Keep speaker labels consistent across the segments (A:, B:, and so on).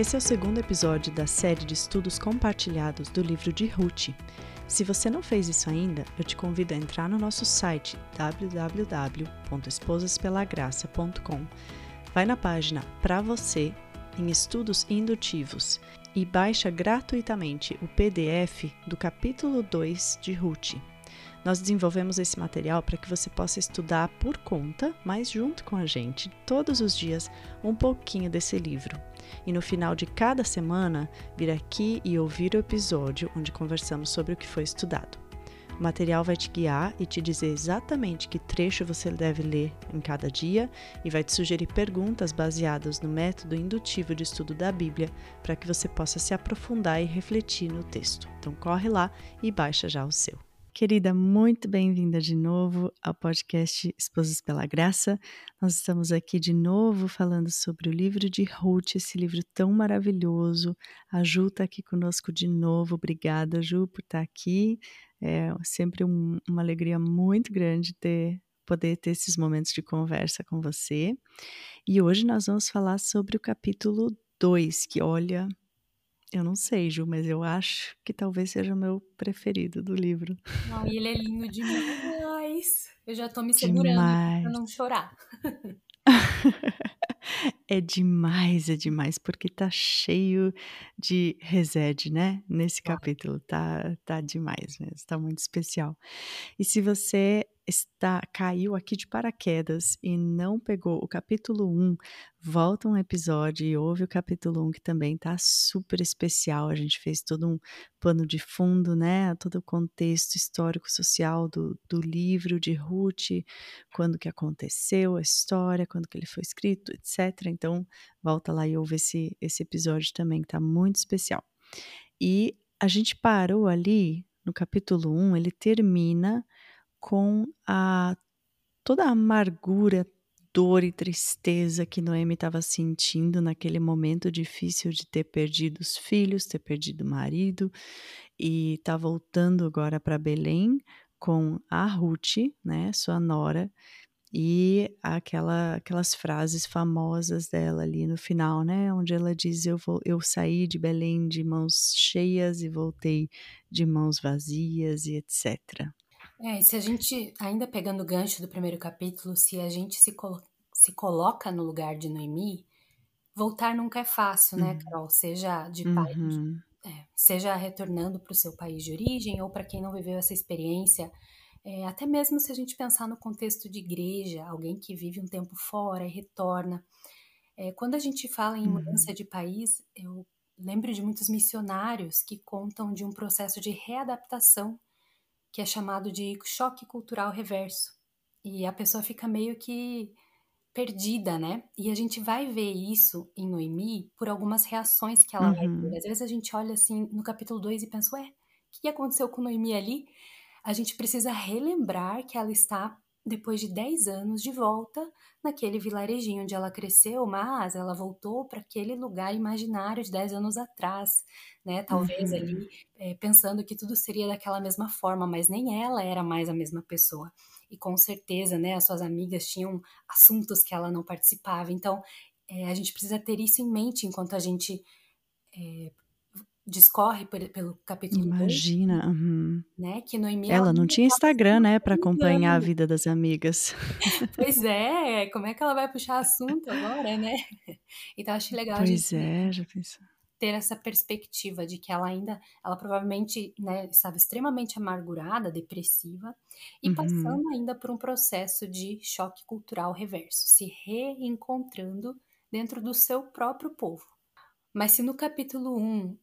A: Esse é o segundo episódio da série de estudos compartilhados do livro de Ruth. Se você não fez isso ainda, eu te convido a entrar no nosso site www.esposaspelagraça.com. Vai na página Para Você em Estudos Indutivos e baixa gratuitamente o PDF do capítulo 2 de Ruth. Nós desenvolvemos esse material para que você possa estudar por conta, mas junto com a gente, todos os dias, um pouquinho desse livro. E no final de cada semana, vir aqui e ouvir o episódio onde conversamos sobre o que foi estudado. O material vai te guiar e te dizer exatamente que trecho você deve ler em cada dia e vai te sugerir perguntas baseadas no método indutivo de estudo da Bíblia para que você possa se aprofundar e refletir no texto. Então corre lá e baixa já o seu. Querida, muito bem-vinda de novo ao podcast Esposas pela Graça. Nós estamos aqui de novo falando sobre o livro de Ruth, esse livro tão maravilhoso. A Ju está aqui conosco de novo. Obrigada, Ju, por estar tá aqui. É sempre um, uma alegria muito grande ter poder ter esses momentos de conversa com você. E hoje nós vamos falar sobre o capítulo 2, que olha, eu não sei, Ju, mas eu acho que talvez seja o meu preferido do livro.
B: Não, e ele é lindo demais. Eu já tô me segurando demais. pra não chorar.
A: é demais, é demais, porque tá cheio de resede, né? Nesse capítulo. Tá, tá demais mesmo, tá muito especial. E se você está caiu aqui de paraquedas e não pegou o capítulo 1, volta um episódio e ouve o capítulo 1 que também tá super especial. A gente fez todo um pano de fundo, né? Todo o contexto histórico social do, do livro de Ruth, quando que aconteceu a história, quando que ele foi escrito, etc. Então, volta lá e ouve esse, esse episódio também que tá muito especial. E a gente parou ali no capítulo 1, ele termina com a toda a amargura, dor e tristeza que Noemi estava sentindo naquele momento difícil de ter perdido os filhos, ter perdido o marido e está voltando agora para Belém com a Ruth, né, sua nora, e aquela, aquelas frases famosas dela ali no final, né, onde ela diz eu vou eu saí de Belém de mãos cheias e voltei de mãos vazias e etc.
B: É, se a gente, ainda pegando o gancho do primeiro capítulo, se a gente se, colo se coloca no lugar de Noemi, voltar nunca é fácil, né, uhum. Carol? Seja de uhum. pai, é, seja retornando para o seu país de origem ou para quem não viveu essa experiência, é, até mesmo se a gente pensar no contexto de igreja, alguém que vive um tempo fora e retorna. É, quando a gente fala em mudança uhum. de país, eu lembro de muitos missionários que contam de um processo de readaptação que é chamado de choque cultural reverso. E a pessoa fica meio que perdida, né? E a gente vai ver isso em Noemi por algumas reações que ela uhum. vai ter. Às vezes a gente olha assim no capítulo 2 e pensa, ué, o que aconteceu com Noemi ali? A gente precisa relembrar que ela está depois de 10 anos de volta naquele vilarejinho onde ela cresceu, mas ela voltou para aquele lugar imaginário de 10 anos atrás, né? Talvez uhum. ali é, pensando que tudo seria daquela mesma forma, mas nem ela era mais a mesma pessoa. E com certeza, né, as suas amigas tinham assuntos que ela não participava. Então, é, a gente precisa ter isso em mente enquanto a gente é, discorre por, pelo capítulo
A: Imagina,
B: 2,
A: uhum.
B: né? Que Noemi
A: ela não tinha Instagram, né, para acompanhar a vida das amigas.
B: Pois é, como é que ela vai puxar assunto agora, né? Então acho legal
A: pois a gente é, já pensou.
B: ter essa perspectiva de que ela ainda, ela provavelmente, né, estava extremamente amargurada, depressiva e uhum. passando ainda por um processo de choque cultural reverso, se reencontrando dentro do seu próprio povo. Mas se no capítulo 1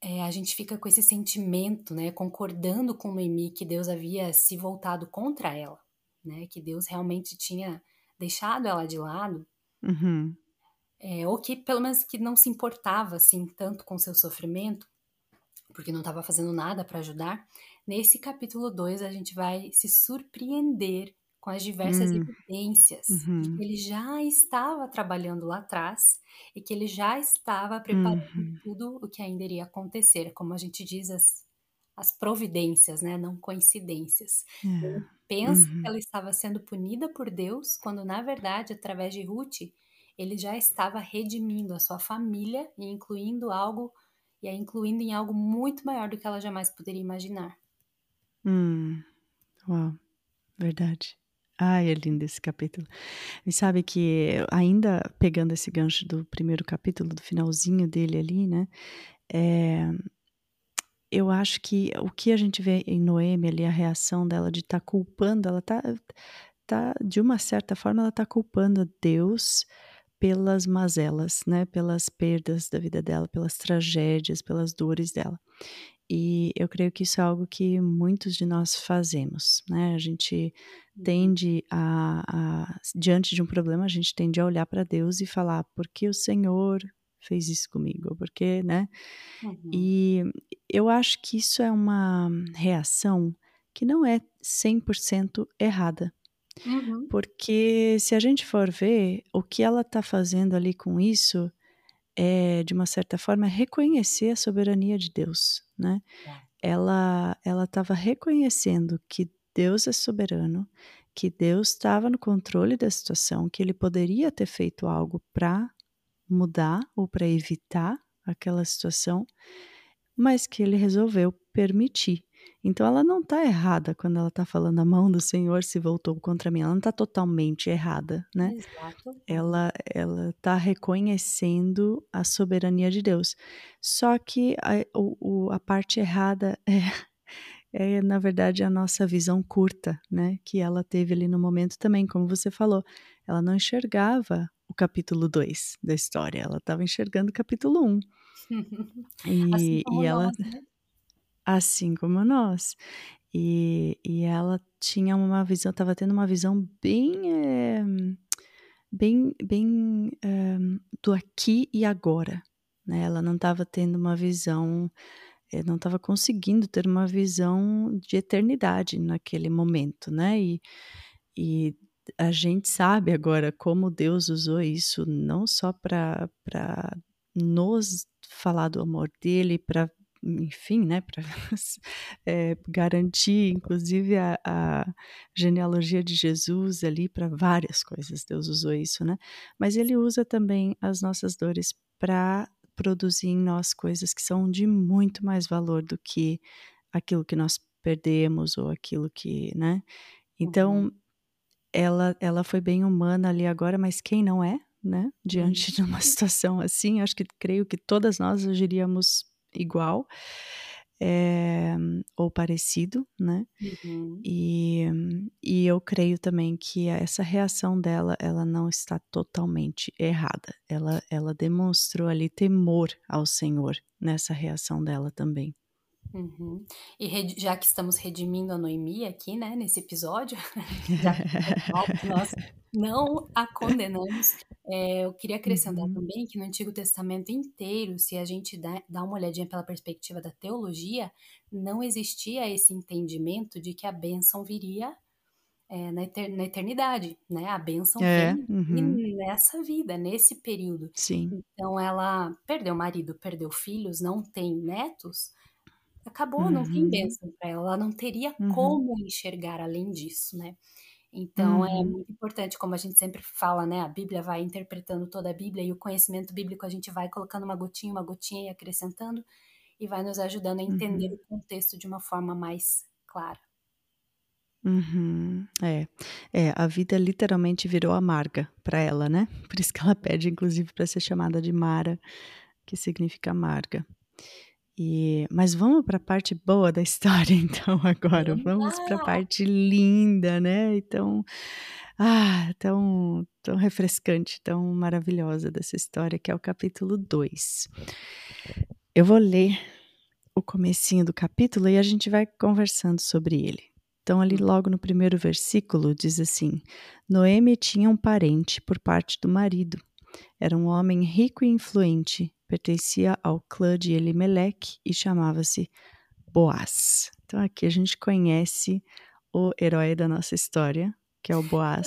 B: é, a gente fica com esse sentimento, né, concordando com Noemi que Deus havia se voltado contra ela, né, que Deus realmente tinha deixado ela de lado.
A: Uhum.
B: É, ou que pelo menos que não se importava assim tanto com seu sofrimento, porque não estava fazendo nada para ajudar. Nesse capítulo 2 a gente vai se surpreender com as diversas
A: Hum.
B: evidências de que
A: Uhum.
B: ele já estava trabalhando lá atrás e que ele já estava preparando
A: Uhum.
B: tudo o que ainda iria acontecer, como a gente diz as as providências, né, não coincidências. Ele
A: É.
B: pensa que
A: Uhum.
B: ela estava sendo punida por Deus, quando na verdade, através de Ruth, ele já estava redimindo a sua família e incluindo algo e a incluindo em algo muito maior do que ela jamais poderia imaginar.
A: Hum. Uau, verdade. Ai, é lindo esse capítulo. E sabe que ainda pegando esse gancho do primeiro capítulo, do finalzinho dele ali, né, eh, eu acho que o que a gente vê em Noemi ali, a reação dela de estar culpando, ela tá tá de uma certa forma ela tá culpando Deus pelas mazelas, né, pelas perdas da vida dela, pelas tragédias, pelas dores dela. E eu creio que isso é algo que muitos de nós fazemos, né, a gente
B: Uhum.
A: tende a a diante de um problema, a gente tende a olhar para Deus e falar: "Por que o Senhor fez isso comigo?" Por que, né.
B: Uhum.
A: E eu acho que isso é uma reação que não é 100% errada.
B: Uhum.
A: Porque se a gente for ver, o que ela tá fazendo ali com isso, é de uma certa forma reconhecer a soberania de Deus, né.
B: É.
A: Ela ela estava reconhecendo que Deus é soberano, que Deus estava no controle da situação, que ele poderia ter feito algo pra mudar ou pra evitar aquela situação, mas que ele resolveu permitir. Então ela não tá errada quando ela tá falando: "A mão do Senhor se voltou contra mim", ela não tá totalmente errada, né.
B: Exato.
A: Ela ela tá reconhecendo a soberania de Deus. Só que a o a parte errada é é na verdade a nossa visão curta, né, que ela teve ali no momento também, como você falou, ela não enxergava o capítulo 2 da história, ela estava enxergando o capítulo 1.
B: Assim
A: E
B: como
A: e ela
B: nós, né.
A: Assim como nós. E e ela tinha uma visão estava tendo uma visão bem, eh, bem bem, eh, do aqui e agora, né, ela não estava tendo uma visão eh, não estava conseguindo ter uma visão de eternidade naquele momento, né. E e a gente sabe agora como Deus usou isso não só pra nos falar do amor dele, pra enfim, né, pra eh, garantir inclusive a a genealogia de Jesus ali pra várias coisas, Deus usou isso, né. Mas ele usa também as nossas dores pra produzir em nós coisas que são de muito mais valor do que aquilo que nós perdemos ou aquilo que, né.
B: Uhum.
A: Então, ela ela foi bem humana ali agora, mas quem não é, né,
B: Uhum.
A: diante de uma situação assim, acho que creio que todas nós agiríamos igual, eh, ou parecido, né.
B: Uhum.
A: E e eu creio também que essa reação dela, ela não está totalmente errada, ela ela demonstrou ali temor ao Senhor nessa reação dela também.
B: Uhum. E já que estamos redimindo a Noemi aqui, né, nesse episódio, já que é nós não a condenamos, eh, eu queria acrescentar
A: Uhum.
B: também que no Antigo Testamento inteiro, se a gente dá dá uma olhadinha pela perspectiva da teologia, não existia esse entendimento de que a bênção viria, eh, na eter na eternidade, né, a bênção
A: É,
B: vem
A: uhum.
B: nessa vida, nesse período.
A: Sim.
B: Então ela perdeu o marido, perdeu filhos, não tem netos, acabou, não tem
A: Uhum.
B: bênção pra ela, ela não teria
A: Uhum.
B: como enxergar além disso, né. Então é
A: Uhum.
B: muito importante, como a gente sempre fala, né, a Bíblia vai interpretando toda a Bíblia e o conhecimento bíblico a gente vai colocando uma gotinha, uma gotinha e acrescentando, e vai nos ajudando a entender o
A: Uhum.
B: contexto de uma forma mais clara.
A: Uhum. É. É, a vida literalmente virou amarga pra ela, né, por isso que ela pede inclusive pra ser chamada de Mara, que significa amarga. E mas vamos pra parte boa da história então agora,
B: Vamos
A: pra
B: lá.
A: parte linda, né, e tão, ah, tão tão refrescante, tão maravilhosa dessa história que é o capítulo 2. Eu vou ler o comecinho do capítulo e a gente vai conversando sobre ele. Então, ali logo no primeiro versículo, diz assim: Noemi tinha um parente por parte do marido. Era um homem rico e influente, pertencia ao clã de Elimelec e chamava-se Boaz. Então, aqui a gente conhece o herói da nossa história, que é o Boaz.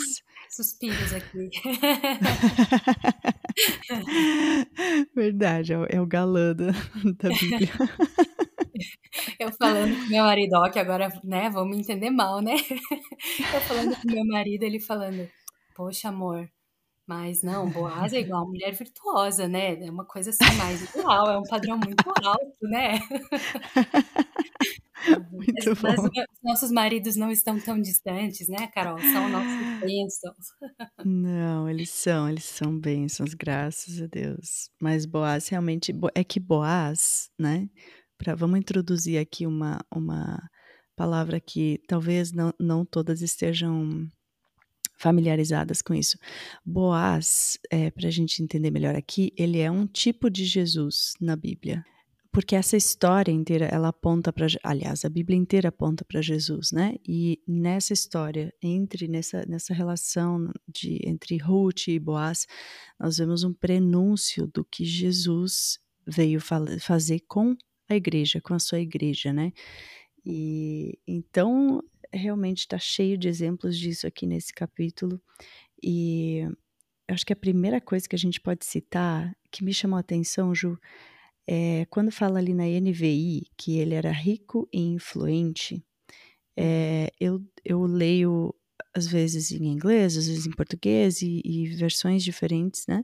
B: Suspiros aqui.
A: Verdade, é o, é o galã da, da Bíblia.
B: Eu falando com meu marido, ó, que agora, né, vão me entender mal, né? Eu falando com meu marido, ele falando, poxa, amor, mas não, Boaz é igual uma mulher virtuosa, né? É uma coisa assim mais igual, é um padrão muito alto, né?
A: Muito
B: mas, mas nossos maridos não estão tão distantes, né, Carol? São nossos bênçãos.
A: Não, eles são, eles são bênçãos, graças a Deus. Mas Boaz realmente é que Boaz, né? Pra, vamos introduzir aqui uma, uma palavra que talvez não, não todas estejam familiarizadas com isso. Boaz, é, para a gente entender melhor aqui, ele é um tipo de Jesus na Bíblia. Porque essa história inteira, ela aponta para, aliás, a Bíblia inteira aponta para Jesus, né? E nessa história, entre nessa, nessa relação de entre Ruth e Boaz, nós vemos um prenúncio do que Jesus veio fazer com a igreja, com a sua igreja, né? E então realmente está cheio de exemplos disso aqui nesse capítulo. E acho que a primeira coisa que a gente pode citar, que me chamou a atenção, Ju, é quando fala ali na NVI que ele era rico e influente. É, eu, eu leio às vezes em inglês, às vezes em português e, e versões diferentes, né?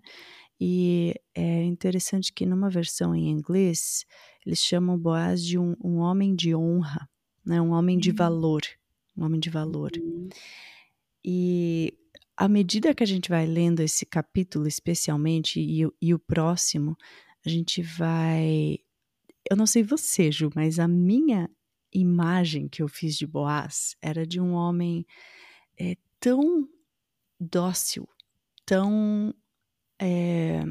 A: E é interessante que numa versão em inglês eles chamam Boaz de um, um homem de honra, né? Um homem de valor, um homem de valor.
B: Uhum.
A: E à medida que a gente vai lendo esse capítulo, especialmente, e, e o próximo, a gente vai. Eu não sei você, Ju, mas a minha imagem que eu fiz de Boaz era de um homem é, tão dócil, tão é,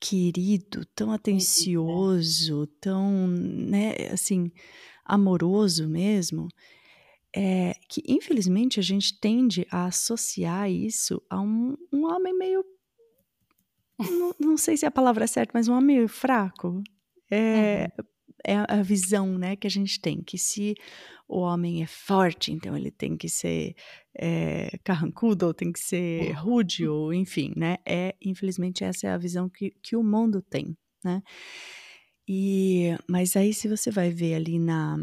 A: querido, tão atencioso, tão, né, assim, amoroso mesmo, é, que infelizmente a gente tende a associar isso a um, um homem meio. Não, não, sei se a palavra é certa, mas um homem meio fraco. É, uhum. é a visão né, que a gente tem, que se o homem é forte, então ele tem que ser é, carrancudo, ou tem que ser rude, ou enfim, né? É, infelizmente, essa é a visão que, que o mundo tem, né? E, mas aí, se você vai ver ali na,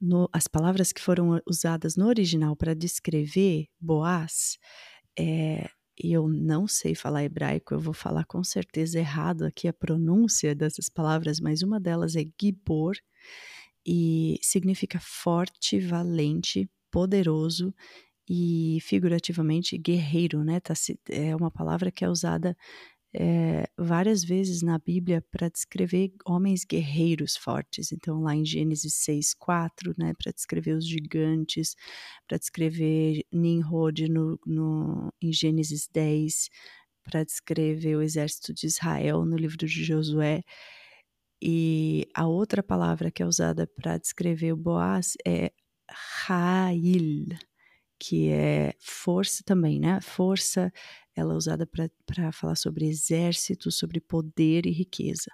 A: no, as palavras que foram usadas no original para descrever Boaz, é, eu não sei falar hebraico, eu vou falar com certeza errado aqui a pronúncia dessas palavras, mas uma delas é Gibor e significa forte, valente, poderoso e figurativamente guerreiro, né? Tá, é uma palavra que é usada é, várias vezes na Bíblia para descrever homens guerreiros fortes. Então, lá em Gênesis 6, 4, né, para descrever os gigantes, para descrever Nimrod no, no, em Gênesis 10, para descrever o exército de Israel no livro de Josué. E a outra palavra que é usada para descrever o Boaz é Rail, que é força também, né? Força ela é usada para falar sobre exército, sobre poder e riqueza.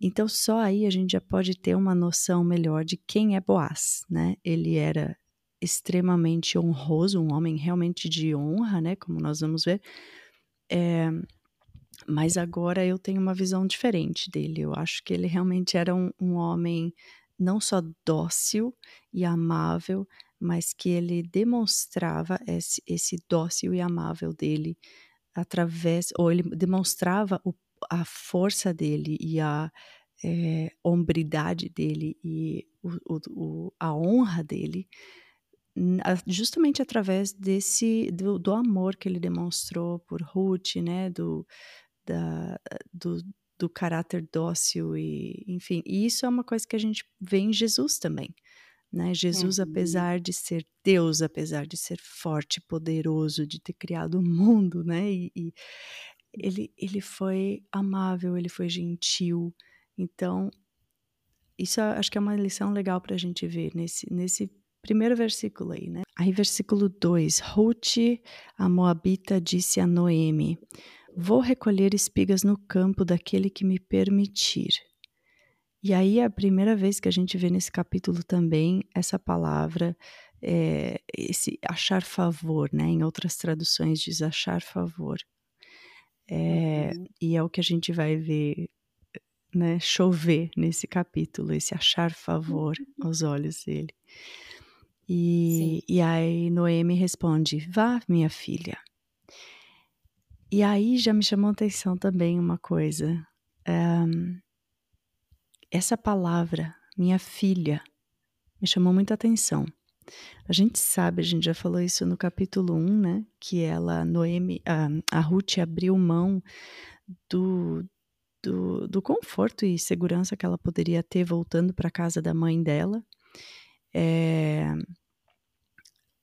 A: Então, só aí a gente já pode ter uma noção melhor de quem é Boaz, né? Ele era extremamente honroso, um homem realmente de honra, né? Como nós vamos ver. É, mas agora eu tenho uma visão diferente dele. Eu acho que ele realmente era um, um homem não só dócil e amável, mas que ele demonstrava esse, esse dócil e amável dele através, ou ele demonstrava o, a força dele e a é, hombridade dele e o, o, a honra dele justamente através desse do, do, amor que ele demonstrou por Ruth, né, do, da, do, do caráter dócil e enfim, e isso é uma coisa que a gente vê em Jesus também. Né? Jesus, uhum. apesar de ser Deus, apesar de ser forte, poderoso, de ter criado o mundo, né? E, e ele, ele foi amável, ele foi gentil. Então, isso acho que é uma lição legal para a gente ver nesse, nesse primeiro versículo aí, né? Aí, versículo 2: Ruth, a Moabita, disse a Noemi: Vou recolher espigas no campo daquele que me permitir. E aí é a primeira vez que a gente vê nesse capítulo também essa palavra, é, esse achar favor, né? Em outras traduções diz achar favor. É, uhum. E é o que a gente vai ver né, chover nesse capítulo, esse achar favor uhum. aos olhos dele. E, e aí Noemi responde: Vá, minha filha. E aí já me chamou a atenção também uma coisa. Um, essa palavra, minha filha, me chamou muita atenção. A gente sabe, a gente já falou isso no capítulo 1, né? Que ela, Noemi, a, a Ruth abriu mão do, do, do conforto e segurança que ela poderia ter voltando para casa da mãe dela. É,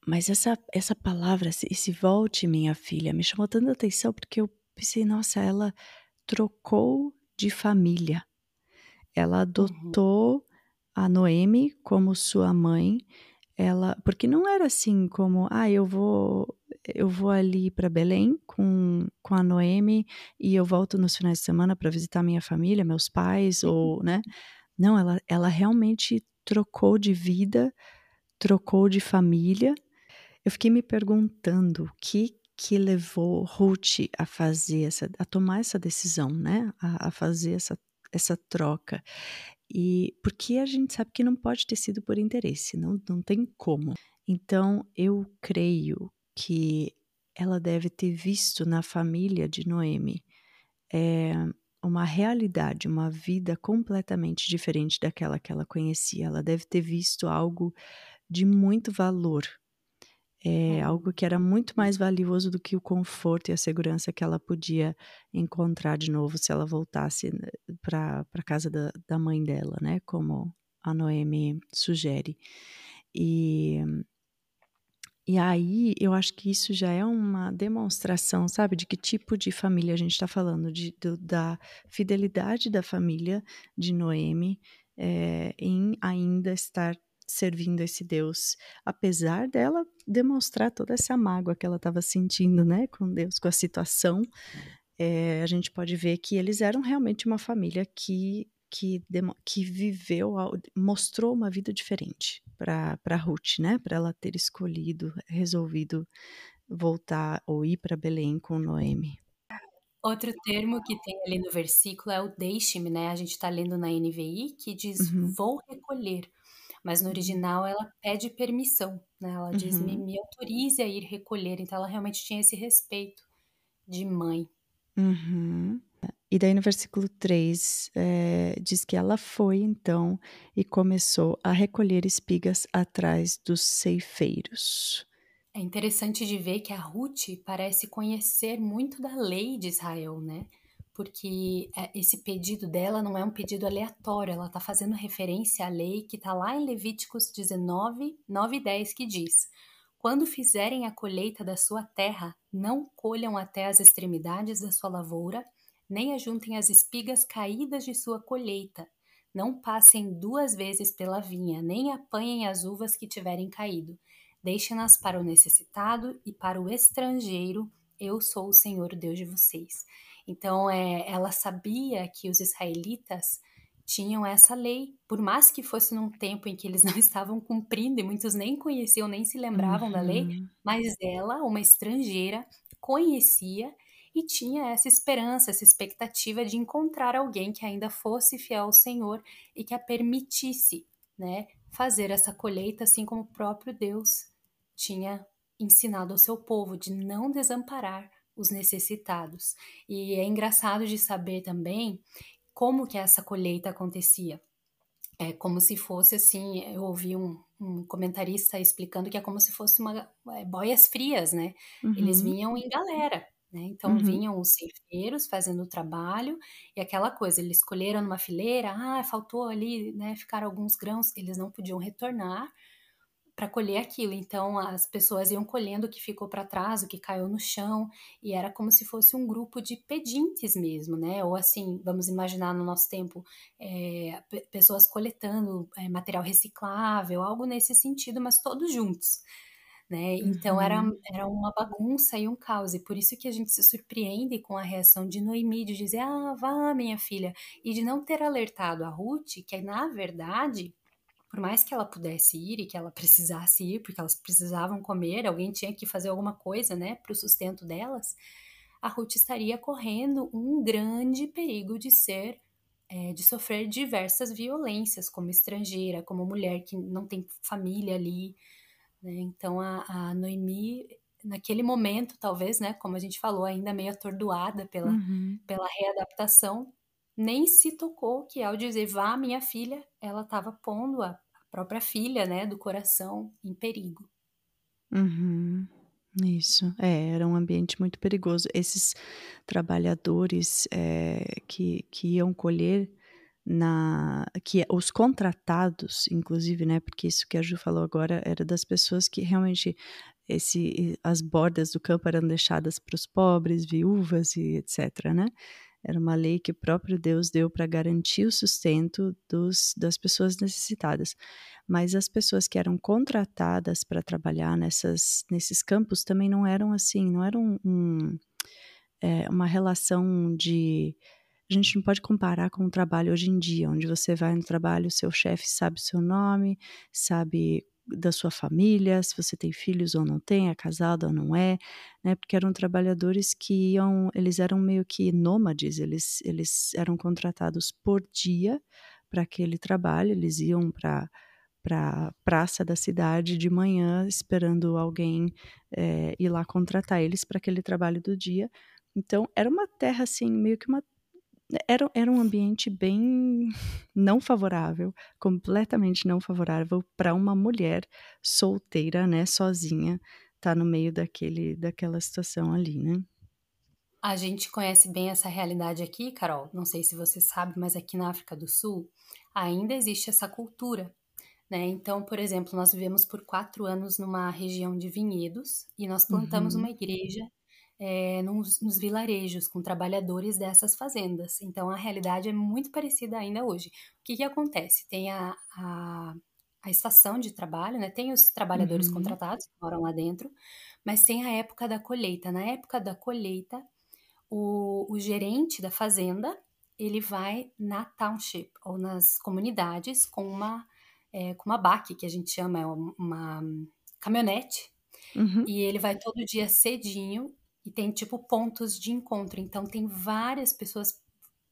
A: mas essa, essa palavra, esse volte, minha filha, me chamou tanta atenção porque eu pensei, nossa, ela trocou de família. Ela uhum. adotou uhum. a Noemi como sua mãe ela, porque não era assim como, ah, eu vou eu vou ali para Belém com, com a Noemi e eu volto nos finais de semana para visitar minha família, meus pais ou, né? Não, ela ela realmente trocou de vida, trocou de família. Eu fiquei me perguntando o que que levou Ruth a fazer essa, a tomar essa decisão, né? A, a fazer essa essa troca. E porque a gente sabe que não pode ter sido por interesse, não, não tem como. Então eu creio que ela deve ter visto na família de Noemi é, uma realidade, uma vida completamente diferente daquela que ela conhecia. Ela deve ter visto algo de muito valor é algo que era muito mais valioso do que o conforto e a segurança que ela podia encontrar de novo se ela voltasse né, para a casa da, da mãe dela, né? Como a Noemi sugere. E, e aí eu acho que isso já é uma demonstração, sabe, de que tipo de família a gente está falando, de, do, da fidelidade da família de Noemi é, em ainda estar servindo esse Deus, apesar dela demonstrar toda essa mágoa que ela estava sentindo, né, com Deus, com a situação, é, a gente pode ver que eles eram realmente uma família que que, que viveu, mostrou uma vida diferente para Ruth, né, para ela ter escolhido, resolvido voltar ou ir para Belém com Noemi.
B: Outro termo que tem ali no versículo é o deixe-me, né? A gente está lendo na NVI que diz uhum. vou recolher. Mas no uhum. original ela pede permissão, né? Ela uhum. diz, me, me, autorize a ir recolher. Então ela realmente tinha esse respeito de mãe.
A: Uhum. E daí no versículo 3 é, diz que ela foi então e começou a recolher espigas atrás dos ceifeiros.
B: É interessante de ver que a Ruth parece conhecer muito da lei de Israel, né? Porque é, esse pedido dela não é um pedido aleatório, ela está fazendo referência à lei que está lá em Levíticos 19, 9 e 10, que diz: Quando fizerem a colheita da sua terra, não colham até as extremidades da sua lavoura, nem ajuntem as espigas caídas de sua colheita. Não passem duas vezes pela vinha, nem apanhem as uvas que tiverem caído. Deixem-nas para o necessitado e para o estrangeiro. Eu sou o Senhor Deus de vocês. Então, é, ela sabia que os israelitas tinham essa lei, por mais que fosse num tempo em que eles não estavam cumprindo e muitos nem conheciam, nem se lembravam uhum. da lei, uhum. mas ela, uma estrangeira, conhecia e tinha essa esperança, essa expectativa de encontrar alguém que ainda fosse fiel ao Senhor e que a permitisse, né, fazer essa colheita assim como o próprio Deus tinha ensinado ao seu povo de não desamparar os necessitados. E é engraçado de saber também como que essa colheita acontecia. É como se fosse assim, eu ouvi um, um comentarista explicando que é como se fosse uma é, boias frias, né? Uhum. Eles vinham em galera, né? Então uhum. vinham os ceifeiros fazendo o trabalho e aquela coisa, eles escolheram numa fileira, ah, faltou ali, né, ficar alguns grãos, eles não podiam retornar para colher aquilo. Então as pessoas iam colhendo o que ficou para trás, o que caiu no chão, e era como se fosse um grupo de pedintes mesmo, né? Ou assim, vamos imaginar no nosso tempo, é, pessoas coletando é, material reciclável, algo nesse sentido, mas todos juntos. Né? Então uhum. era, era uma bagunça e um caos, e por isso que a gente se surpreende com a reação de Noemi de dizer, ah, vá, minha filha, e de não ter alertado a Ruth que, na verdade, por mais que ela pudesse ir e que ela precisasse ir, porque elas precisavam comer, alguém tinha que fazer alguma coisa, né, para o sustento delas, a Ruth estaria correndo um grande perigo de ser, é, de sofrer diversas violências, como estrangeira, como mulher que não tem família ali, né? Então a, a, Noemi, naquele momento, talvez, né, como a gente falou, ainda meio atordoada pela, uhum. pela readaptação, nem se tocou que ao dizer vá minha filha, ela estava pondo a, a, própria filha, né, do coração em perigo.
A: Uhum. Isso, é, era um ambiente muito perigoso. Esses trabalhadores é, que, que iam colher na que os contratados, inclusive, né, porque isso que a Ju falou agora era das pessoas que realmente esse as bordas do campo eram deixadas para os pobres, viúvas e etc, né? Era uma lei que o próprio Deus deu para garantir o sustento dos, das pessoas necessitadas. Mas as pessoas que eram contratadas para trabalhar nessas, nesses campos também não eram assim, não eram um, é, uma relação de a gente não pode comparar com o trabalho hoje em dia, onde você vai no trabalho, seu chefe sabe o seu nome, sabe da sua família, se você tem filhos ou não tem, é casado ou não é, né? Porque eram trabalhadores que iam, eles eram meio que nômades, eles, eles eram contratados por dia para aquele trabalho, eles iam para para praça da cidade de manhã esperando alguém é, ir lá contratar eles para aquele trabalho do dia. Então era uma terra assim meio que uma era, era um ambiente bem não favorável, completamente não favorável para uma mulher solteira, né, sozinha, tá no meio daquele, daquela situação ali, né?
B: A gente conhece bem essa realidade aqui, Carol. Não sei se você sabe, mas aqui na África do Sul ainda existe essa cultura. Né? Então, por exemplo, nós vivemos por quatro anos numa região de vinhedos e nós plantamos uhum. uma igreja é, nos, nos, vilarejos, com trabalhadores dessas fazendas. Então, a realidade é muito parecida ainda hoje. O que, que acontece? Tem a, a, a, estação de trabalho, né? tem os trabalhadores uhum. contratados que moram lá dentro, mas tem a época da colheita. Na época da colheita, o, o gerente da fazenda ele vai na township ou nas comunidades com uma é, com uma baque que a gente chama é uma, uma caminhonete uhum. e ele vai todo dia cedinho e tem tipo pontos de encontro. Então tem várias pessoas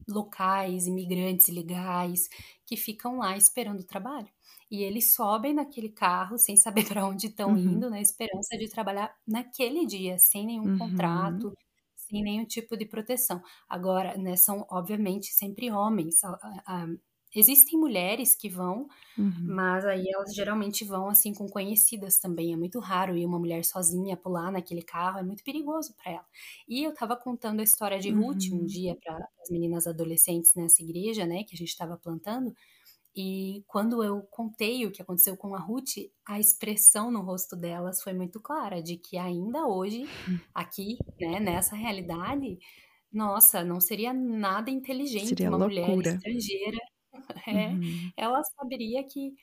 B: locais, imigrantes legais, que ficam lá esperando o trabalho. E eles sobem naquele carro sem saber para onde estão uhum. indo, na esperança de trabalhar naquele dia, sem nenhum uhum. contrato, sem nenhum tipo de proteção. Agora, né, são obviamente sempre homens. A, a, Existem mulheres que vão, uhum. mas aí elas geralmente vão assim com conhecidas também. É muito raro ir uma mulher sozinha pular naquele carro, é muito perigoso para ela. E eu tava contando a história de uhum. Ruth um uhum. dia para as meninas adolescentes nessa igreja, né, que a gente estava plantando. E quando eu contei o que aconteceu com a Ruth, a expressão no rosto delas foi muito clara de que ainda hoje, aqui, né, nessa realidade, nossa, não seria nada inteligente seria uma loucura. mulher estrangeira é, uhum. ela saberia que,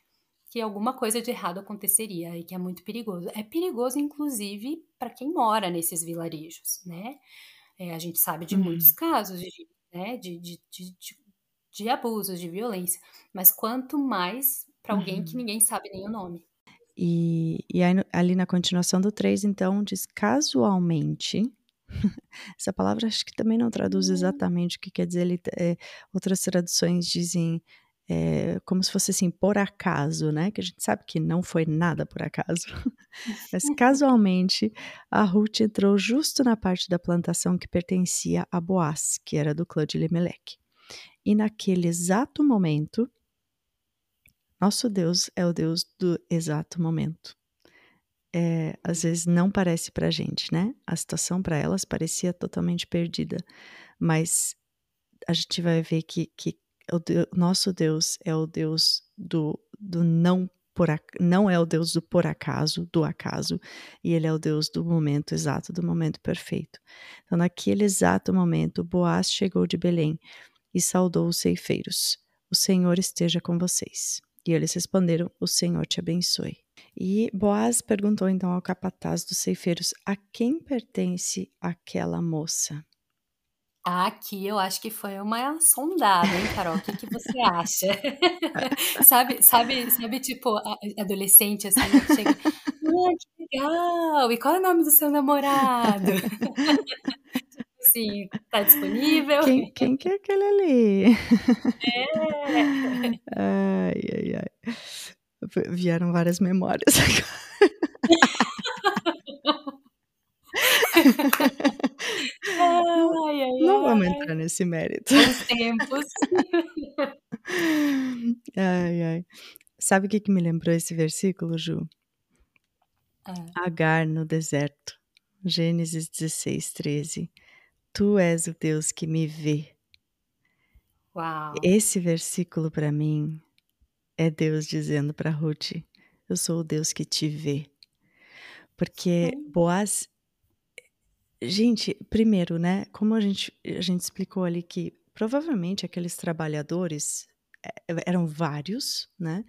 B: que alguma coisa de errado aconteceria e que é muito perigoso. É perigoso, inclusive, para quem mora nesses vilarejos, né? É, a gente sabe de uhum. muitos casos de, né, de, de, de, de, abusos, de violência, mas quanto mais para alguém uhum. que ninguém sabe nem o nome.
A: E, e aí, ali na continuação do 3, então, diz casualmente essa palavra acho que também não traduz exatamente o que quer dizer. Ele, é, outras traduções dizem é, como se fosse assim, por acaso, né? Que a gente sabe que não foi nada por acaso. Mas casualmente, a Ruth entrou justo na parte da plantação que pertencia a Boaz, que era do clã de Limelec. E naquele exato momento, nosso Deus é o Deus do exato momento é, às vezes não parece pra gente, né? A situação para elas parecia totalmente perdida, mas a gente vai ver que, que o, Deus, nosso Deus é o Deus do, do não por não é o Deus do por acaso, do acaso, e ele é o Deus do momento exato, do momento perfeito. Então, naquele exato momento, Boaz chegou de Belém e saudou os ceifeiros. O Senhor esteja com vocês. E eles responderam: O Senhor te abençoe. E Boaz perguntou então ao capataz dos ceifeiros: A quem pertence aquela moça?
B: Aqui eu acho que foi uma sondada, hein, Carol? O que, que você acha? sabe, sabe, sabe, tipo, adolescente assim, que chega. Ah, que legal! E qual é o nome do seu namorado? assim, tá disponível?
A: Quem, quem que é aquele ali?
B: É.
A: Ai, ai, ai. Vieram várias memórias agora.
B: ai, ai,
A: não vamos entrar nesse mérito.
B: Os tempos.
A: ai, ai. Sabe o que, que me lembrou esse versículo, Ju?
B: Ah.
A: Agar no deserto. Gênesis 16, 13. Tu és o Deus que me vê.
B: Uau.
A: Esse versículo para mim é Deus dizendo para Ruth: Eu sou o Deus que te vê. Porque Boaz Gente, primeiro, né, como a gente a gente explicou ali que provavelmente aqueles trabalhadores eh, eram vários, né,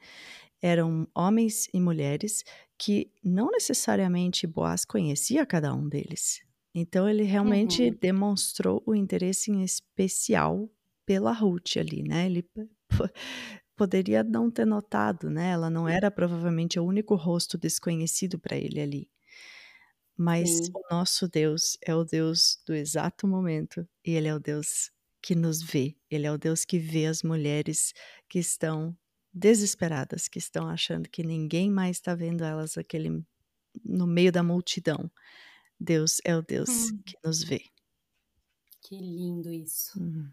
A: eram homens e mulheres que não necessariamente Boaz conhecia cada um deles. Então ele realmente
B: Uhum.
A: demonstrou o interesse em especial pela Ruth ali, né, ele poderia não ter notado, né, ela não era provavelmente o único rosto desconhecido para ele ali. Mas
B: Sim.
A: o nosso Deus é o Deus do exato momento e Ele é o Deus que nos vê. Ele é o Deus que vê as mulheres que estão desesperadas, que estão achando que ninguém mais está vendo elas aquele, no meio da multidão. Deus é o Deus
B: hum.
A: que nos vê.
B: Que lindo isso.
A: Uhum.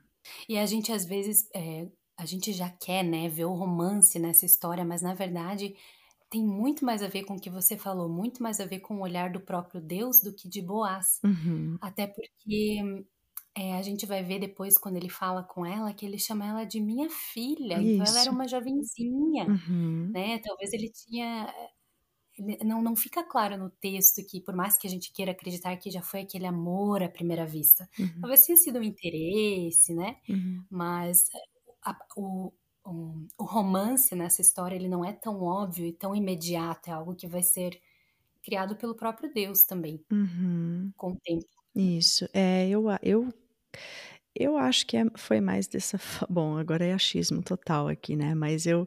B: E a gente às vezes é, a gente já quer, né, ver o romance nessa história, mas na verdade tem muito mais a ver com o que você falou, muito mais a ver com o olhar do próprio Deus do que de Boaz.
A: Uhum.
B: Até porque é, a gente vai ver depois, quando ele fala com ela, que ele chama ela de minha filha.
A: Isso.
B: Então ela era uma jovenzinha,
A: uhum.
B: né? Talvez ele tinha. Não, não fica claro no texto que, por mais que a gente queira acreditar que já foi aquele amor à primeira vista,
A: uhum.
B: talvez tenha sido um interesse, né?
A: Uhum.
B: Mas a, o, um, o romance nessa história ele não é tão óbvio e tão imediato, é algo que vai ser criado pelo próprio Deus também,
A: uhum.
B: com o tempo.
A: Isso, é, eu, eu, eu acho que é, foi mais dessa. Bom, agora é achismo total aqui, né? Mas eu.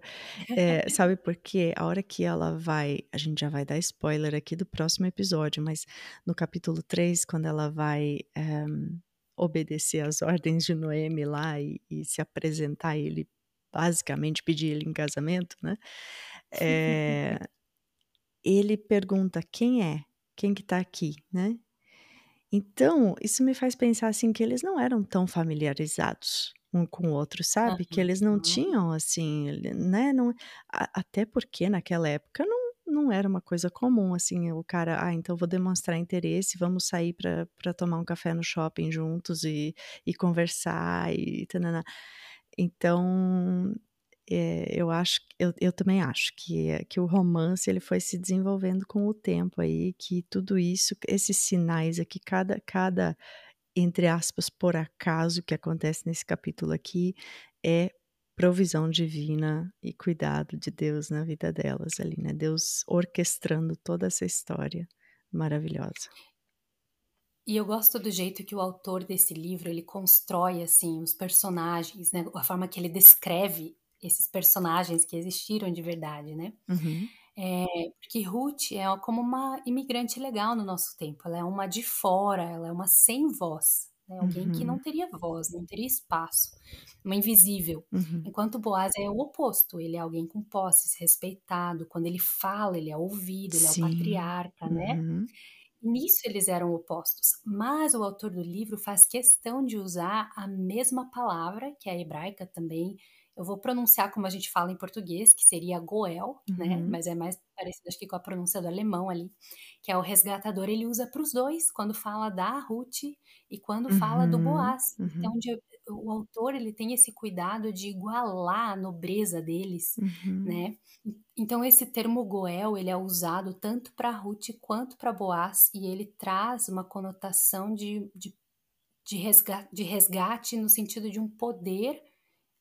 A: É, sabe por quê? A hora que ela vai. A gente já vai dar spoiler aqui do próximo episódio, mas no capítulo 3, quando ela vai. É, obedecer às ordens de Noemi lá e, e se apresentar a ele basicamente pedir ele em casamento, né? É, ele pergunta quem é, quem que tá aqui, né? Então, isso me faz pensar assim que eles não eram tão familiarizados um com o outro, sabe? Uhum. Que eles não tinham assim, né? Não, a, até porque naquela época não, não era uma coisa comum, assim, o cara, ah, então vou demonstrar interesse, vamos sair para tomar um café no shopping juntos e, e conversar e tanana. Então, é, eu acho, eu, eu também acho que, que o romance ele foi se desenvolvendo com o tempo aí, que tudo isso, esses sinais aqui, cada, cada entre aspas, por acaso que acontece nesse capítulo aqui, é provisão divina e cuidado de Deus na vida delas ali, né? Deus orquestrando toda essa história maravilhosa.
B: E eu gosto do jeito que o autor desse livro ele constrói assim os personagens, né? A forma que ele descreve esses personagens que existiram de verdade, né?
A: Uhum.
B: É, porque Ruth é como uma imigrante legal no nosso tempo. Ela é uma de fora, ela é uma sem voz, né? alguém
A: uhum.
B: que não teria voz, não teria espaço, uma invisível.
A: Uhum.
B: Enquanto Boaz é o oposto, ele é alguém com posses, respeitado. Quando ele fala, ele é ouvido, ele
A: Sim.
B: é o patriarca, né?
A: Uhum.
B: Nisso eles eram opostos, mas o autor do livro faz questão de usar a mesma palavra, que é a hebraica também. Eu vou pronunciar como a gente fala em português, que seria Goel, né?
A: Uhum.
B: Mas é mais parecido, acho que com a pronúncia do alemão ali, que é o resgatador. Ele usa para os dois, quando fala da Ruth e quando fala do
A: Uhum.
B: Boaz.
A: Uhum.
B: Então, de, o autor ele tem esse cuidado de igualar a nobreza deles, uhum. né? Então esse termo Goel ele é usado tanto para Ruth quanto para Boaz e ele traz uma conotação de, de, de, resgate, de resgate no sentido de um poder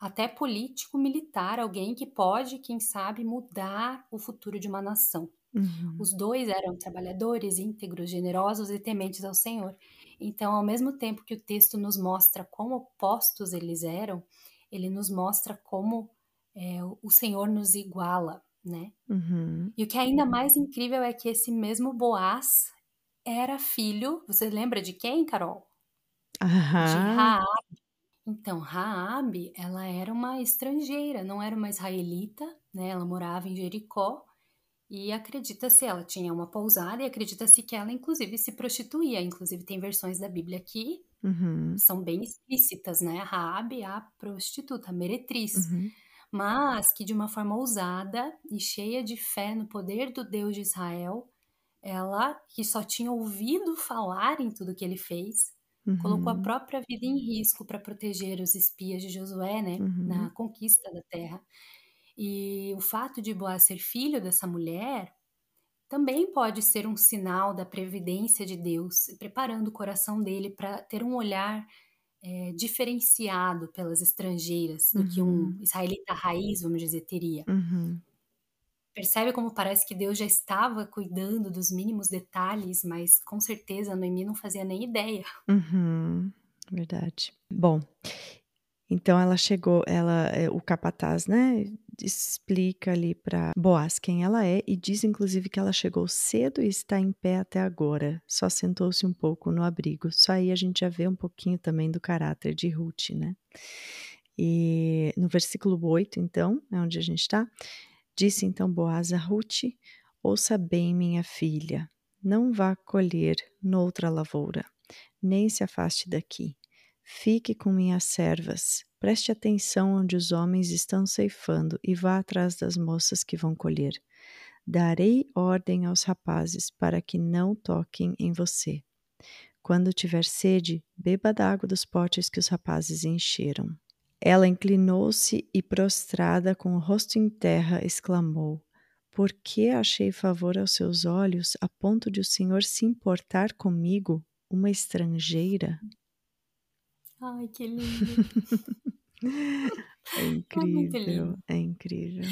B: até político militar, alguém que pode, quem sabe, mudar o futuro de uma nação. Uhum. Os dois eram trabalhadores, íntegros, generosos e tementes ao Senhor. Então, ao mesmo tempo que o texto nos mostra como opostos eles eram, ele nos mostra como é, o Senhor nos iguala, né? Uhum. E o que é ainda mais incrível é que esse mesmo Boaz era filho, você lembra de quem, Carol?
A: Uhum. De
B: Raab. Então, Raab, ela era uma estrangeira, não era uma israelita, né? Ela morava em Jericó e acredita-se, ela tinha uma pousada e acredita-se que ela, inclusive, se prostituía. Inclusive, tem versões da Bíblia que uhum. são bem explícitas, né? Raab, a prostituta, a meretriz. Uhum. Mas que, de uma forma ousada e cheia de fé no poder do Deus de Israel, ela, que só tinha ouvido falar em tudo que ele fez, uhum. colocou a uhum. própria vida em risco para proteger os espias de Josué, né? Na uhum. conquista da terra. E o fato de Boaz ser filho dessa mulher também pode ser um sinal da previdência de Deus, preparando o coração dele para ter um olhar é, diferenciado pelas estrangeiras do uhum. que um uhum. israelita raiz, vamos dizer, teria. Uhum. Percebe como parece que Deus já estava cuidando dos mínimos detalhes, mas com certeza Noemi não fazia nem ideia.
A: Uhum. Verdade. Bom, então ela chegou, ela, é, o capataz, né, explica ali para Boaz quem ela é e diz inclusive que ela chegou cedo e está em pé até agora. Só sentou-se um pouco no abrigo. Só aí a gente já vê um pouquinho também do caráter de Ruth, né? E no versículo 8, então, é onde a gente está. Disse então Boaz a Ruth: Ouça bem, minha filha, não vá colher noutra lavoura, nem se afaste daqui Fique com minhas servas. Preste atenção onde os homens estão ceifando e vá atrás das moças que vão colher. Darei ordem aos rapazes para que não toquem em você. Quando tiver sede, beba da água dos potes que os rapazes encheram. Ela inclinou-se e, prostrada com o rosto em terra, exclamou: Por que achei favor aos seus olhos a ponto de o Senhor se importar comigo, uma estrangeira?
B: Ai, que lindo.
A: é incrível, é, é incrível.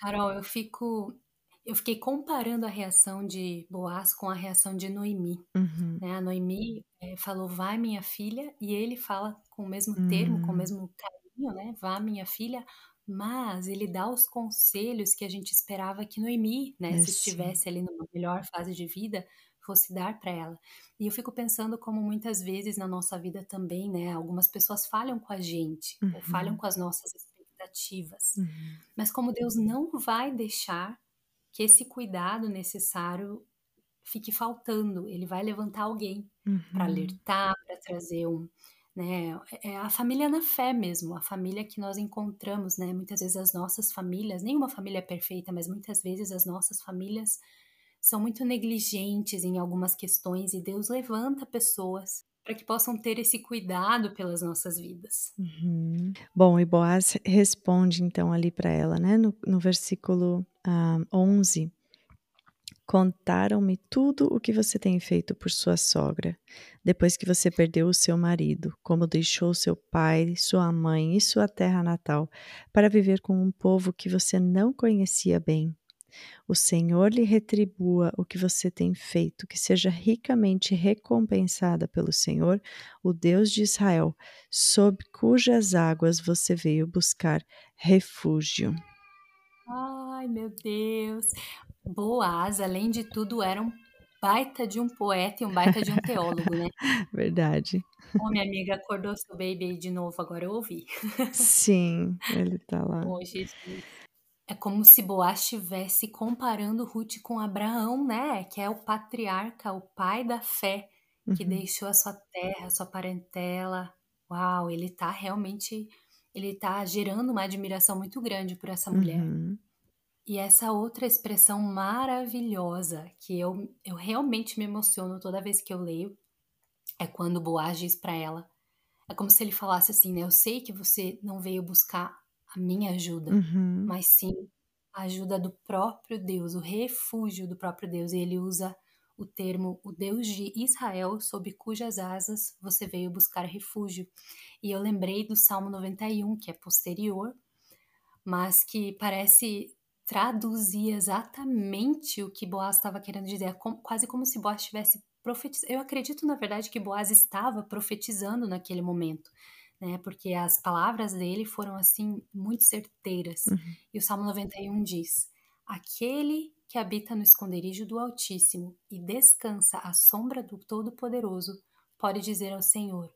B: Carol, eu fico eu fiquei comparando a reação de Boaz com a reação de Noemi. Uhum. Né? A Noemi é, falou, vai minha filha, e ele fala com o mesmo uhum. termo, com o hum. mesmo carinho, né? Vá minha filha, mas ele dá os conselhos que a gente esperava que Noemi, né, se estivesse ali numa melhor fase de vida, fosse dar para ela. E eu fico pensando como muitas vezes na nossa vida também, né, algumas pessoas falham com a gente, uhum. ou falham com as nossas expectativas. Uhum. Mas como Deus não vai deixar que esse cuidado necessário fique faltando, ele vai levantar alguém uhum. para alertar, para trazer um, né? É a família na fé mesmo, a família que nós encontramos, né? Muitas vezes as nossas famílias, nenhuma família é perfeita, mas muitas vezes as nossas famílias são muito negligentes em algumas questões e Deus levanta pessoas para que possam ter esse cuidado pelas nossas vidas.
A: Uhum. Bom, e Boaz responde então ali para ela, né, no, no versículo um, ah, 11. Contaram-me tudo o que você tem feito por sua sogra, depois que você perdeu o seu marido, como deixou seu pai, sua mãe e sua terra natal, para viver com um povo que você não conhecia bem. O Senhor lhe retribua o que você tem feito, que seja ricamente recompensada pelo Senhor, o Deus de Israel, sob cujas águas você veio buscar refúgio.
B: Ai, meu Deus! Boaz, além de tudo, era um baita de um poeta e um baita de um teólogo, né?
A: Verdade.
B: Ô, minha amiga acordou seu baby de novo, agora eu ouvi.
A: Sim, ele tá lá.
B: Jesus. É como se Boaz estivesse comparando Ruth com Abraão, né? Que é o patriarca, o pai da fé, que uhum. deixou a sua terra, a sua parentela. Uau, ele tá realmente, ele tá gerando uma admiração muito grande por essa mulher. Uhum. E essa outra expressão maravilhosa, que eu, eu realmente me emociono toda vez que eu leio, é quando Boaz diz para ela: é como se ele falasse assim, né? Eu sei que você não veio buscar a minha ajuda,
A: Uhum.
B: mas sim a ajuda do próprio Deus, o refúgio do próprio Deus. E ele usa o termo o Deus de Israel, sob cujas asas você veio buscar refúgio. E eu lembrei do Salmo 91, que é posterior, mas que parece traduzir exatamente o que Boaz estava querendo dizer, é quase como se Boaz estivesse profetizando. Eu acredito, na verdade, que Boaz estava profetizando naquele momento. Né, porque as palavras dele foram assim muito certeiras.
A: Uhum.
B: E o Salmo 91 diz: Aquele que habita no esconderijo do Altíssimo e descansa à sombra do Todo-Poderoso, pode dizer ao Senhor: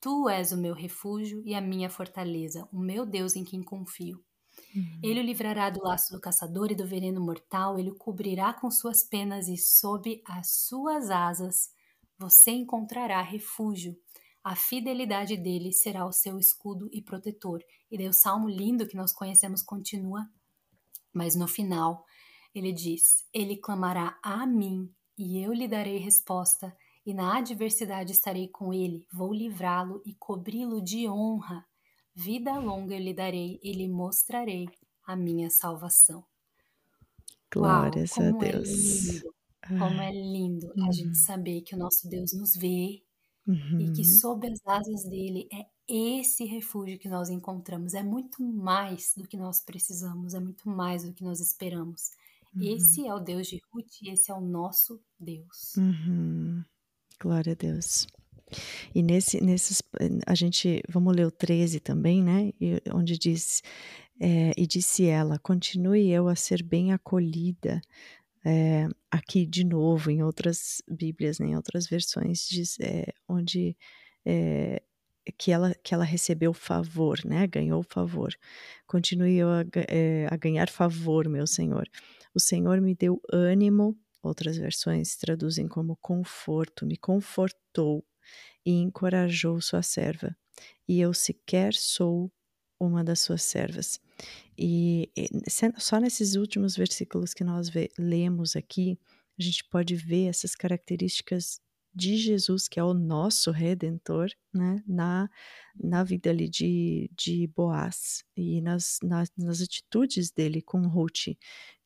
B: Tu és o meu refúgio e a minha fortaleza, o meu Deus em quem confio.
A: Uhum.
B: Ele o livrará do laço do caçador e do veneno mortal, ele o cobrirá com suas penas e sob as suas asas você encontrará refúgio. A fidelidade dele será o seu escudo e protetor. E daí o salmo lindo que nós conhecemos continua, mas no final ele diz: Ele clamará a mim e eu lhe darei resposta, e na adversidade estarei com ele, vou livrá-lo e cobri-lo de honra. Vida longa eu lhe darei e lhe mostrarei a minha salvação.
A: Glórias
B: Uau,
A: a Deus.
B: É lindo, como é lindo a gente
A: Uhum.
B: saber que o nosso Deus nos vê
A: Uhum.
B: E que sob as asas dele é esse refúgio que nós encontramos. É muito mais do que nós precisamos, é muito mais do que nós esperamos. Esse
A: Uhum.
B: é o Deus de Ruth e esse é o nosso Deus.
A: Uhum. Glória a Deus. E nesse, nesses, a gente, vamos ler o 13 também, né? E, onde diz, é, e disse ela, continue eu a ser bem acolhida. É, aqui de novo, em outras Bíblias, né, em outras versões, diz, é, onde é, que, ela, que ela recebeu favor, né? Ganhou favor. Continue eu a, a ganhar favor, meu Senhor. O Senhor me deu ânimo, outras versões traduzem como conforto, me confortou e encorajou sua serva. E eu sequer sou uma das suas servas. E, e só nesses últimos versículos que nós vê, lemos aqui, a gente pode ver essas características de Jesus, que é o nosso redentor, né, na, na vida ali de, de Boaz e nas, nas, nas atitudes dele com Ruth.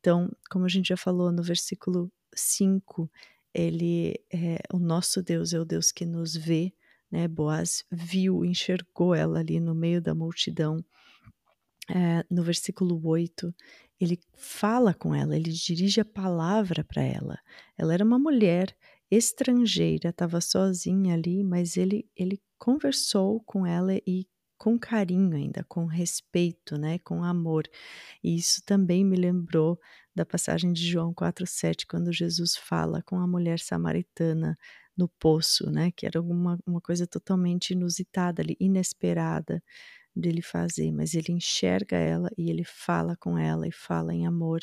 A: Então, como a gente já falou no versículo 5, ele é o nosso Deus é o Deus que nos vê, né? Boaz viu, enxergou ela ali no meio da multidão. É, no versículo 8, ele fala com ela, ele dirige a palavra para ela. Ela era uma mulher estrangeira, estava sozinha ali, mas ele, ele conversou com ela e com carinho ainda, com respeito, né, com amor. E isso também me lembrou da passagem de João 4:7, quando Jesus fala com a mulher samaritana no poço, né, que era uma, uma coisa totalmente inusitada ali, inesperada dele fazer, mas ele enxerga ela e ele fala com ela e fala em amor.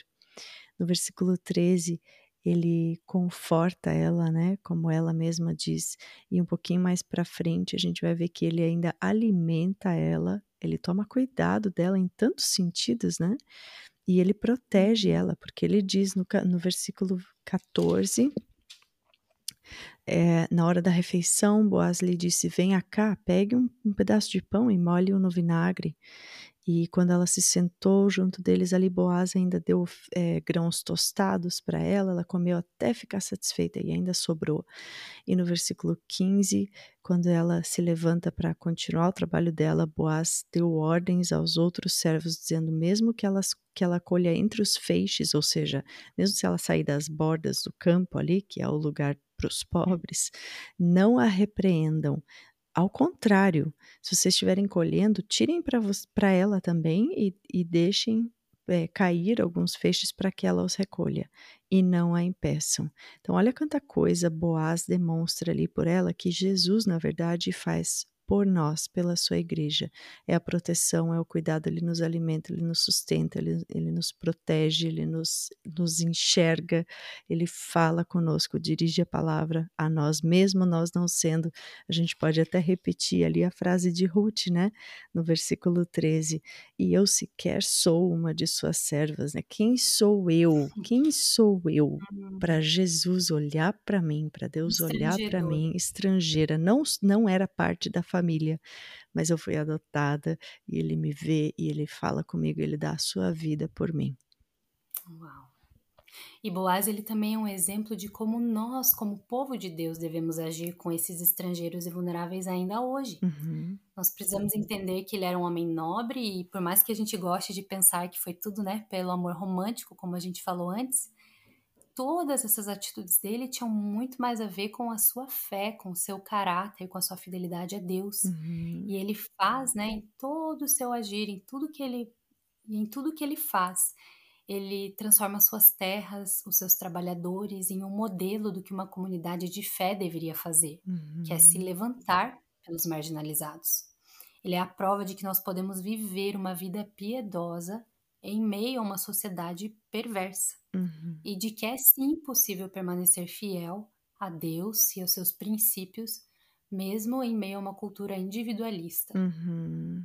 A: No versículo 13, ele conforta ela, né, como ela mesma diz, e um pouquinho mais para frente a gente vai ver que ele ainda alimenta ela, ele toma cuidado dela em tantos sentidos, né? E ele protege ela, porque ele diz no, no versículo 14, é, na hora da refeição, Boaz lhe disse: Venha cá, pegue um, um pedaço de pão e molhe-o no vinagre. E quando ela se sentou junto deles ali, Boaz ainda deu é, grãos tostados para ela, ela comeu até ficar satisfeita e ainda sobrou. E no versículo 15, quando ela se levanta para continuar o trabalho dela, Boaz deu ordens aos outros servos, dizendo: mesmo que, elas, que ela colha entre os feixes, ou seja, mesmo se ela sair das bordas do campo ali, que é o lugar para os pobres, não a repreendam. Ao contrário, se vocês estiverem colhendo, tirem para ela também e, e deixem é, cair alguns feixes para que ela os recolha e não a impeçam. Então, olha quanta coisa Boaz demonstra ali por ela que Jesus, na verdade, faz por nós, pela sua igreja. É a proteção, é o cuidado, ele nos alimenta, ele nos sustenta, ele, ele nos protege, ele nos, nos enxerga, ele fala conosco, dirige a palavra a nós, mesmo nós não sendo. A gente pode até repetir ali a frase de Ruth, né? No versículo 13. E eu sequer sou uma de suas servas, né? Quem sou eu? Quem sou eu para Jesus olhar para mim, para Deus olhar para mim, estrangeira? Não, não era parte da família, mas eu fui adotada e ele me vê e ele fala comigo, ele dá a sua vida por mim.
B: Uau. E Boaz ele também é um exemplo de como nós, como povo de Deus, devemos agir com esses estrangeiros e vulneráveis ainda hoje.
A: Uhum.
B: Nós precisamos entender que ele era um homem nobre e por mais que a gente goste de pensar que foi tudo, né, pelo amor romântico, como a gente falou antes, todas essas atitudes dele tinham muito mais a ver com a sua fé, com o seu caráter, com a sua fidelidade a Deus.
A: Uhum.
B: E ele faz, né, em todo o seu agir, em tudo que ele em tudo que ele faz, ele transforma suas terras, os seus trabalhadores em um modelo do que uma comunidade de fé deveria fazer,
A: uhum.
B: que é se uhum. levantar pelos marginalizados. Ele é a prova de que nós podemos viver uma vida piedosa em meio a uma sociedade perversa
A: uhum.
B: e de que é sim possível permanecer fiel a Deus e aos seus princípios, mesmo em meio a uma cultura individualista.
A: Uhum.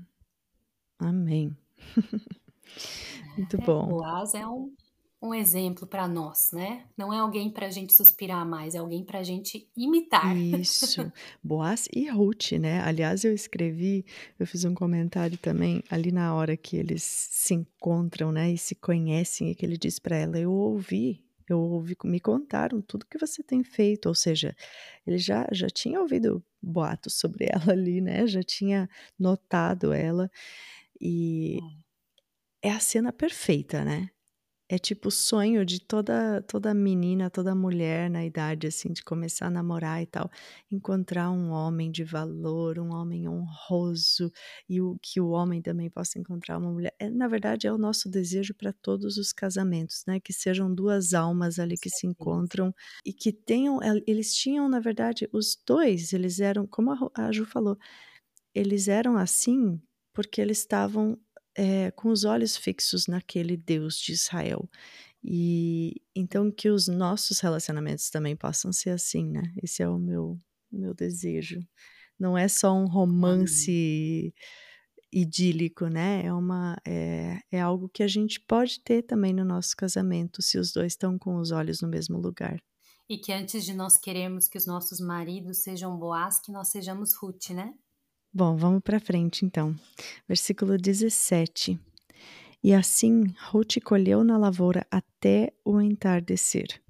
A: Amém. Muito
B: é,
A: bom.
B: Boaz é um, um exemplo para nós, né? Não é alguém para a gente suspirar mais, é alguém para a gente imitar.
A: Isso, Boaz e Ruth, né? Aliás, eu escrevi, eu fiz um comentário também ali na hora que eles se encontram, né? E se conhecem e que ele diz para ela: Eu ouvi, eu ouvi, me contaram tudo que você tem feito. Ou seja, ele já, já tinha ouvido boatos sobre ela ali, né? Já tinha notado ela. E. Hum é a cena perfeita, né? É tipo o sonho de toda toda menina, toda mulher na idade assim de começar a namorar e tal, encontrar um homem de valor, um homem honroso e o que o homem também possa encontrar uma mulher. É, na verdade é o nosso desejo para todos os casamentos, né? Que sejam duas almas ali que se encontram e que tenham eles tinham na verdade os dois, eles eram como a Ju falou, eles eram assim porque eles estavam é, com os olhos fixos naquele Deus de Israel. E então que os nossos relacionamentos também possam ser assim, né? Esse é o meu meu desejo. Não é só um romance idílico, né? É uma é, é algo que a gente pode ter também no nosso casamento, se os dois estão com os olhos no mesmo lugar.
B: E que antes de nós queremos que os nossos maridos sejam Boaz, que nós sejamos Ruth, né?
A: Bom, vamos para frente então. Versículo 17. E assim Ruth colheu na lavoura até o entardecer.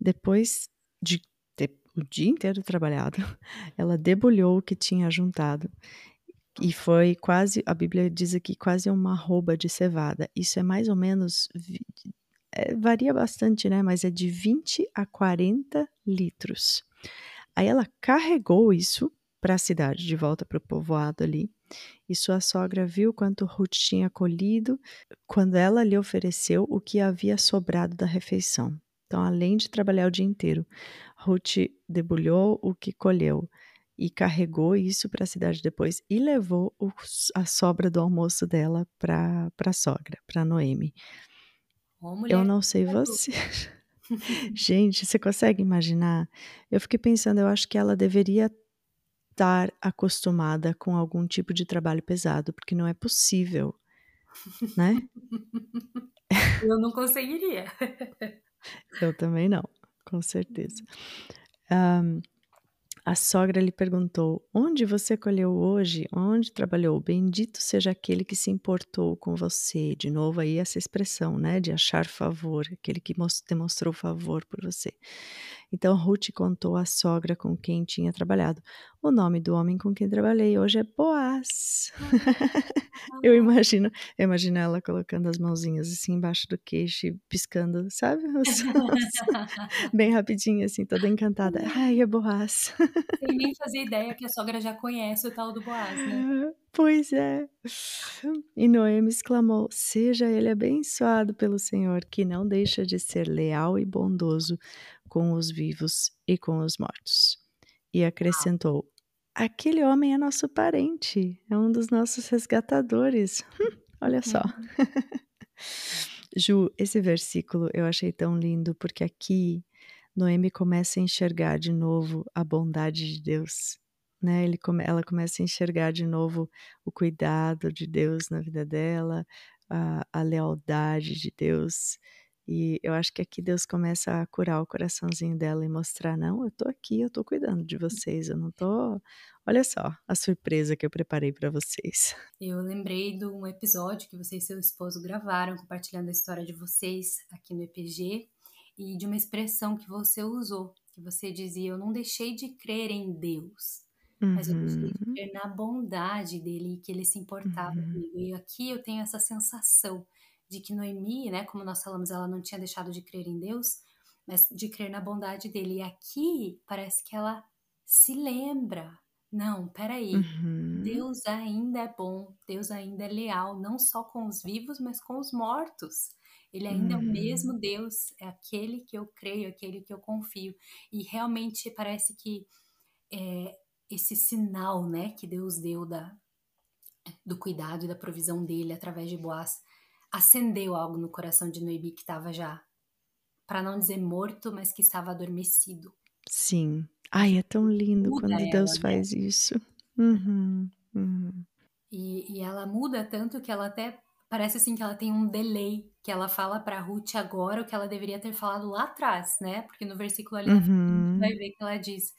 A: Depois de ter o dia inteiro trabalhado, ela debulhou o que tinha juntado. E foi quase, a Bíblia diz aqui, quase uma rouba de cevada. Isso é mais ou menos, é, varia bastante, né? Mas é de 20 a 40 litros. Aí ela carregou isso para a cidade, de volta para o povoado ali. E sua sogra viu quanto Ruth tinha colhido quando ela lhe ofereceu o que havia sobrado da refeição. Então, além de trabalhar o dia inteiro, Ruth debulhou o que colheu e carregou isso para a cidade depois e levou o, a sobra do almoço dela para a sogra, para Noemi.
B: Oh,
A: eu não sei você. Gente, você consegue imaginar? Eu fiquei pensando, eu acho que ela deveria estar acostumada com algum tipo de trabalho pesado, porque não é possível, né?
B: Eu não conseguiria.
A: Eu também não, com certeza. Um, a sogra lhe perguntou: Onde você colheu hoje? Onde trabalhou? Bendito seja aquele que se importou com você. De novo, aí essa expressão, né, de achar favor, aquele que demonstrou favor por você. Então Ruth contou à sogra com quem tinha trabalhado. O nome do homem com quem trabalhei hoje é Boaz. eu imagino, eu imagino ela colocando as mãozinhas assim embaixo do queixo e piscando, sabe? Bem rapidinho assim, toda encantada. Ai, é Boaz.
B: Sem nem fazer ideia que a sogra já conhece o tal do Boaz, né?
A: Pois é. E Noemi exclamou: Seja ele abençoado pelo Senhor, que não deixa de ser leal e bondoso com os vivos e com os mortos. E acrescentou: Aquele homem é nosso parente, é um dos nossos resgatadores. Hum, olha só. Uhum. Ju, esse versículo eu achei tão lindo porque aqui Noemi começa a enxergar de novo a bondade de Deus. Né? Ele come, ela começa a enxergar de novo o cuidado de Deus na vida dela, a, a lealdade de Deus E eu acho que aqui Deus começa a curar o coraçãozinho dela e mostrar: não, eu tô aqui, eu tô cuidando de vocês, eu não tô. Olha só a surpresa que eu preparei para vocês.
B: Eu lembrei de um episódio que você e seu esposo gravaram, compartilhando a história de vocês aqui no EPG, e de uma expressão que você usou, que você dizia: Eu não deixei de crer em Deus, mas eu deixei de
A: Uhum.
B: crer na bondade dele e que ele se importava
A: Uhum.
B: comigo. E aqui eu tenho essa sensação de que Noemi, né, como nós falamos, ela não tinha deixado de crer em Deus, mas de crer na bondade dele. E aqui parece que ela se lembra. Não, peraí.
A: Uhum.
B: Deus ainda é bom, Deus ainda é leal, não só com os vivos, mas com os mortos. Ele ainda é o
A: Uhum.
B: mesmo Deus, é aquele que eu creio, aquele que eu confio. E realmente parece que é, esse sinal, né, que Deus deu da, do cuidado e da provisão dele através de Boaz, acendeu algo no coração de Noemi que estava já, para não dizer morto, mas que estava adormecido.
A: Sim. Ai, é tão lindo
B: Muda
A: quando
B: ela,
A: Deus
B: né?
A: faz isso. Uhum. Uhum.
B: E, e ela muda tanto que ela até parece assim que ela tem um delay, que ela fala para Ruth agora o que ela deveria ter falado lá atrás, né? Porque no versículo ali
A: Uhum.
B: vai ver que ela diz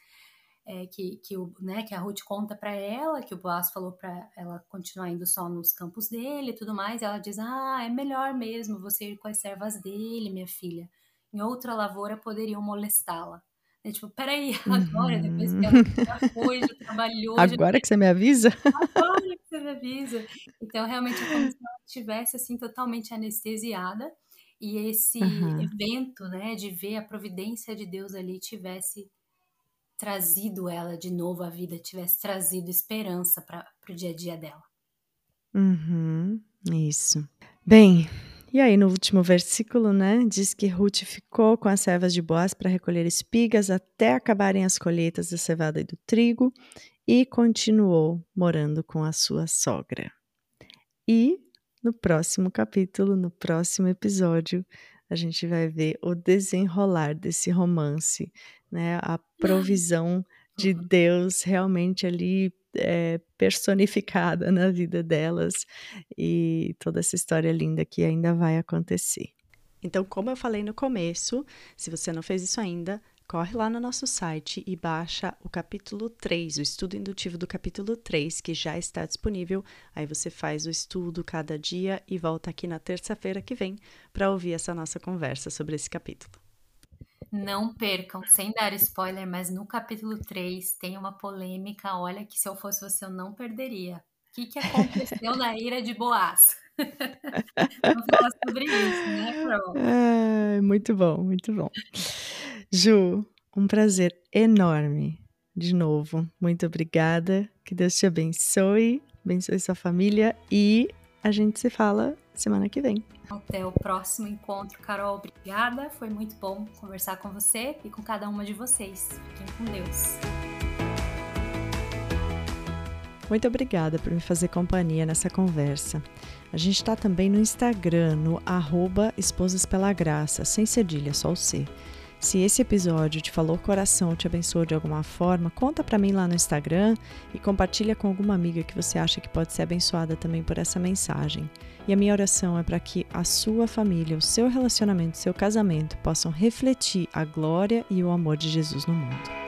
B: é, que, que, o, né, que a Ruth conta para ela que o Boaz falou para ela continuar indo só nos campos dele e tudo mais. E ela diz: Ah, é melhor mesmo você ir com as servas dele, minha filha. Em outra lavoura poderiam molestá-la. É tipo, peraí, agora, depois
A: Uhum.
B: que ela já foi, já trabalhou, já
A: Agora que você me avisa?
B: agora que você me avisa. Então, realmente é como se ela estivesse assim totalmente anestesiada e esse
A: Aham.
B: evento, né, de ver a providência de Deus ali tivesse trazido ela de novo à vida, tivesse trazido esperança para o dia a dia dela.
A: Uhum. Isso. Bem, e aí no último versículo, né, diz que Ruth ficou com as servas de Boaz para recolher espigas até acabarem as colheitas da cevada e do trigo e continuou morando com a sua sogra. E no próximo capítulo, no próximo episódio, a gente vai ver o desenrolar desse romance, né? A provisão de Deus realmente ali é, personificada na vida delas e toda essa história linda que ainda vai acontecer. Então, como eu falei no começo, se você não fez isso ainda, corre lá no nosso site e baixa o capítulo 3, o estudo indutivo do capítulo 3, que já está disponível. Aí você faz o estudo cada dia e volta aqui na terça-feira que vem para ouvir essa nossa conversa sobre esse capítulo.
B: Não percam, sem dar spoiler, mas no capítulo 3 tem uma polêmica. Olha, que se eu fosse você, eu não perderia. O que, que aconteceu na ira de Boaz? Vamos falar sobre isso, né, Carol?
A: É, muito bom, muito bom. Ju, um prazer enorme. De novo, muito obrigada. Que Deus te abençoe, abençoe sua família e a gente se fala semana que vem.
B: Até o próximo encontro, Carol. Obrigada. Foi muito bom conversar com você e com cada uma de vocês. Fiquem com Deus.
A: Muito obrigada por me fazer companhia nessa conversa. A gente está também no Instagram, no arroba Esposas Pela Graça, sem cedilha, só o C. Se esse episódio te falou coração, te abençoou de alguma forma, conta para mim lá no Instagram e compartilha com alguma amiga que você acha que pode ser abençoada também por essa mensagem. E a minha oração é para que a sua família, o seu relacionamento, o seu casamento possam refletir a glória e o amor de Jesus no mundo.